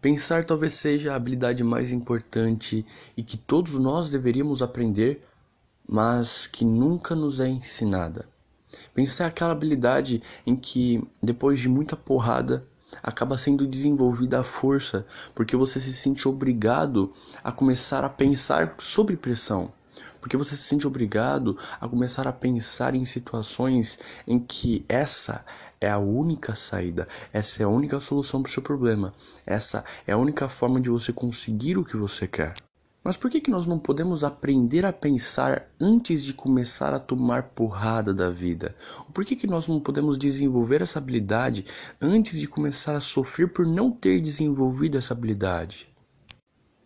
Pensar talvez seja a habilidade mais importante e que todos nós deveríamos aprender, mas que nunca nos é ensinada. Pensar é aquela habilidade em que, depois de muita porrada, acaba sendo desenvolvida a força, porque você se sente obrigado a começar a pensar sobre pressão. Porque você se sente obrigado a começar a pensar em situações em que essa é a única saída, essa é a única solução para o seu problema, essa é a única forma de você conseguir o que você quer. Mas por que, que nós não podemos aprender a pensar antes de começar a tomar porrada da vida? Por que, que nós não podemos desenvolver essa habilidade antes de começar a sofrer por não ter desenvolvido essa habilidade?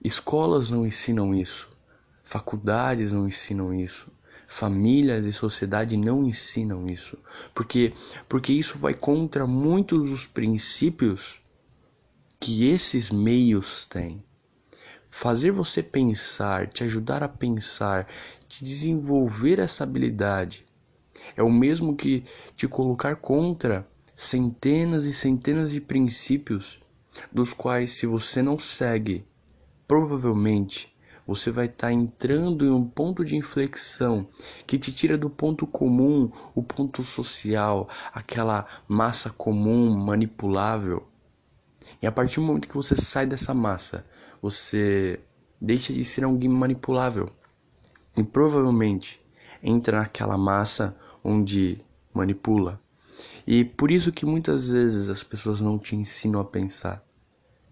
Escolas não ensinam isso, faculdades não ensinam isso, famílias e sociedade não ensinam isso. Porque porque isso vai contra muitos dos princípios que esses meios têm. Fazer você pensar, te ajudar a pensar, te desenvolver essa habilidade é o mesmo que te colocar contra centenas e centenas de princípios dos quais se você não segue, provavelmente você vai estar tá entrando em um ponto de inflexão que te tira do ponto comum, o ponto social, aquela massa comum manipulável. E a partir do momento que você sai dessa massa, você deixa de ser alguém manipulável e provavelmente entra naquela massa onde manipula. E por isso que muitas vezes as pessoas não te ensinam a pensar,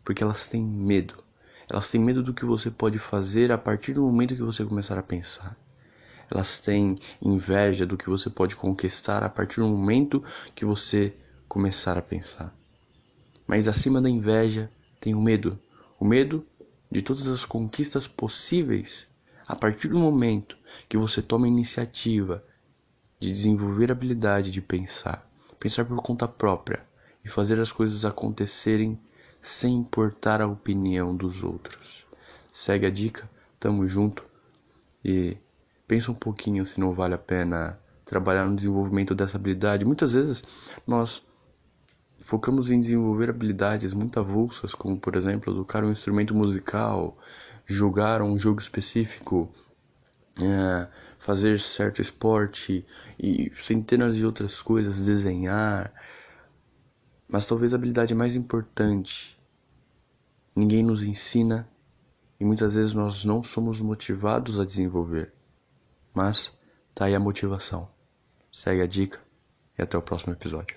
porque elas têm medo. Elas têm medo do que você pode fazer a partir do momento que você começar a pensar. Elas têm inveja do que você pode conquistar a partir do momento que você começar a pensar. Mas acima da inveja tem o medo. O medo de todas as conquistas possíveis a partir do momento que você toma a iniciativa de desenvolver a habilidade de pensar, pensar por conta própria e fazer as coisas acontecerem sem importar a opinião dos outros. Segue a dica, tamo junto e pensa um pouquinho se não vale a pena trabalhar no desenvolvimento dessa habilidade. Muitas vezes nós focamos em desenvolver habilidades muito avulsas, como por exemplo tocar um instrumento musical, jogar um jogo específico, é, fazer certo esporte e centenas de outras coisas, desenhar, mas talvez a habilidade mais importante ninguém nos ensina e muitas vezes nós não somos motivados a desenvolver. Mas tá aí a motivação. Segue a dica e até o próximo episódio.